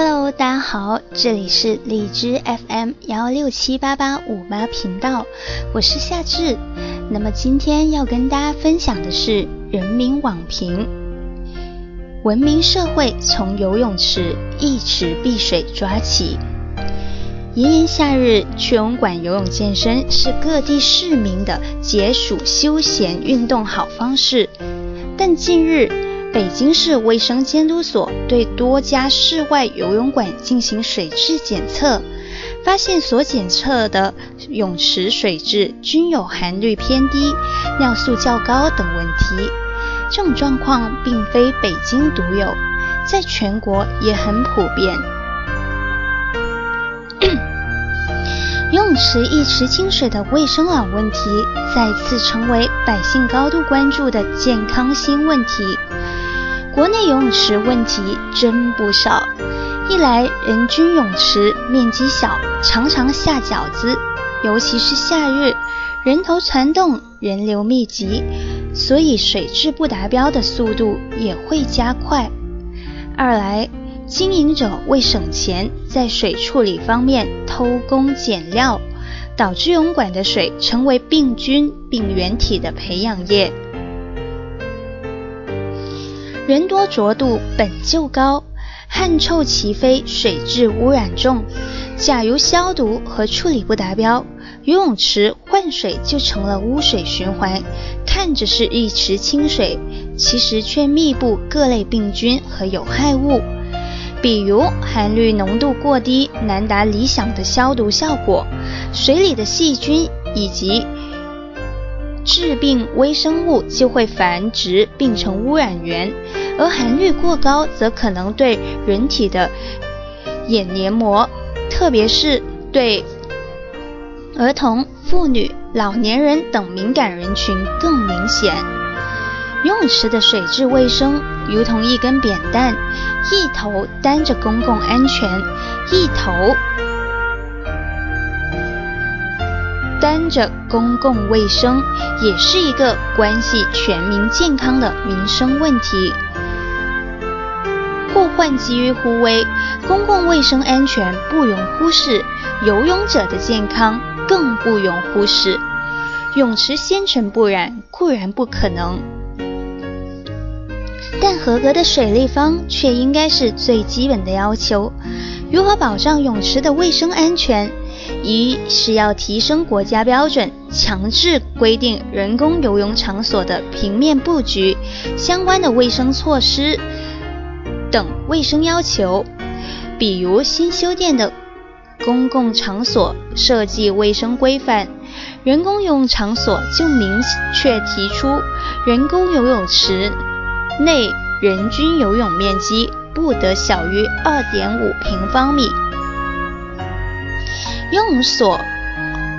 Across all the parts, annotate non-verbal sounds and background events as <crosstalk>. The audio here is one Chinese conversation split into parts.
Hello，大家好，这里是荔枝 FM 幺六七八八五八频道，我是夏至。那么今天要跟大家分享的是人民网评。文明社会从游泳池一池碧水抓起。炎炎夏日去游泳馆游泳健身是各地市民的解暑休闲运动好方式，但近日。北京市卫生监督所对多家室外游泳馆进行水质检测，发现所检测的泳池水质均有含氯偏低、尿素较高等问题。这种状况并非北京独有，在全国也很普遍。游 <coughs> 泳池一池清水的卫生老问题，再次成为百姓高度关注的健康新问题。国内游泳池问题真不少，一来人均泳池面积小，常常下饺子，尤其是夏日，人头攒动，人流密集，所以水质不达标的速度也会加快。二来，经营者为省钱，在水处理方面偷工减料，导致泳馆的水成为病菌、病原体的培养液。人多浊度本就高，汗臭齐飞，水质污染重，假如消毒和处理不达标，游泳池换水就成了污水循环。看着是一池清水，其实却密布各类病菌和有害物，比如含氯浓度过低，难达理想的消毒效果；水里的细菌以及致病微生物就会繁殖，并成污染源，而含氯过高则可能对人体的眼黏膜，特别是对儿童、妇女、老年人等敏感人群更明显。游泳池的水质卫生如同一根扁担，一头担着公共安全，一头。担着公共卫生，也是一个关系全民健康的民生问题。祸患基于忽微，公共卫生安全不容忽视，游泳者的健康更不容忽视。泳池纤尘不染固然不可能，但合格的水立方却应该是最基本的要求。如何保障泳池的卫生安全？一是要提升国家标准，强制规定人工游泳场所的平面布局、相关的卫生措施等卫生要求。比如新修建的公共场所设计卫生规范，人工游泳场所就明确提出，人工游泳池内人均游泳面积不得小于二点五平方米。用所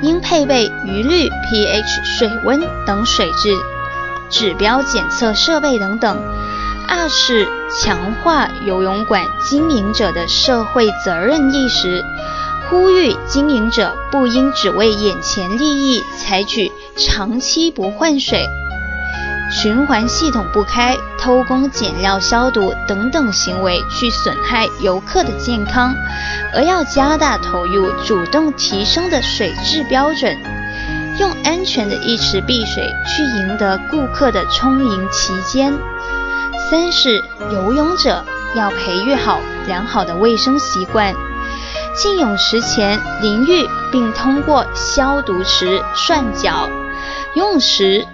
应配备余氯、pH、水温等水质指标检测设备等等。二是强化游泳馆经营者的社会责任意识，呼吁经营者不应只为眼前利益采取长期不换水。循环系统不开、偷工减料消毒等等行为，去损害游客的健康，而要加大投入，主动提升的水质标准，用安全的一池碧水去赢得顾客的充盈期间。三是游泳者要培育好良好的卫生习惯，进泳池前淋浴，并通过消毒池涮脚，游泳池。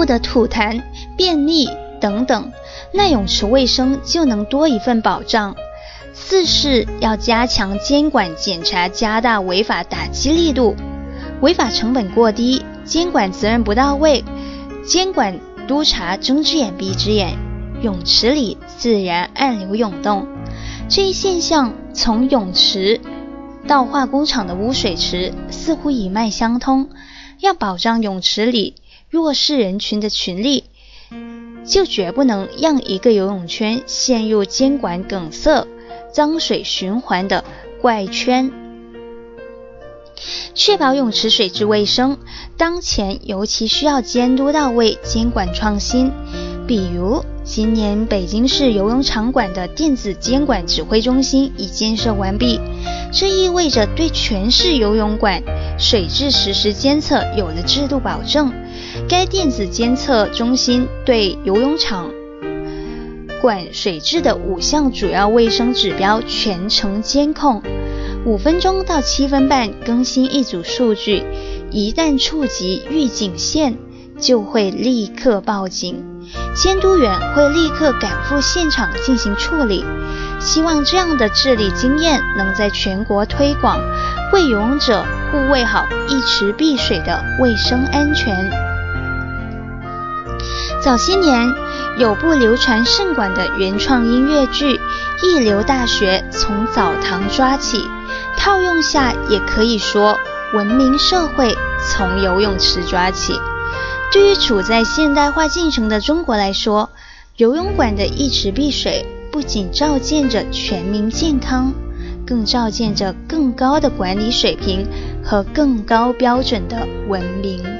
不得吐痰、便秘等等，那泳池卫生就能多一份保障。四是要加强监管检查，加大违法打击力度。违法成本过低，监管责任不到位，监管督查睁只眼闭只眼，泳池里自然暗流涌动。这一现象从泳池到化工厂的污水池似乎一脉相通。要保障泳池里。弱势人群的群力，就绝不能让一个游泳圈陷入监管梗塞、脏水循环的怪圈。确保泳池水质卫生，当前尤其需要监督到位、监管创新，比如，今年北京市游泳场馆的电子监管指挥中心已建设完毕，这意味着对全市游泳馆水质实时监测有了制度保证。该电子监测中心对游泳场馆水质的五项主要卫生指标全程监控，五分钟到七分半更新一组数据，一旦触及预警线，就会立刻报警。监督员会立刻赶赴现场进行处理，希望这样的治理经验能在全国推广，为游泳者护卫好一池碧水的卫生安全。早些年，有部流传甚广的原创音乐剧《一流大学从澡堂抓起》，套用下也可以说，文明社会从游泳池抓起。对于处在现代化进程的中国来说，游泳馆的一池碧水不仅照见着全民健康，更照见着更高的管理水平和更高标准的文明。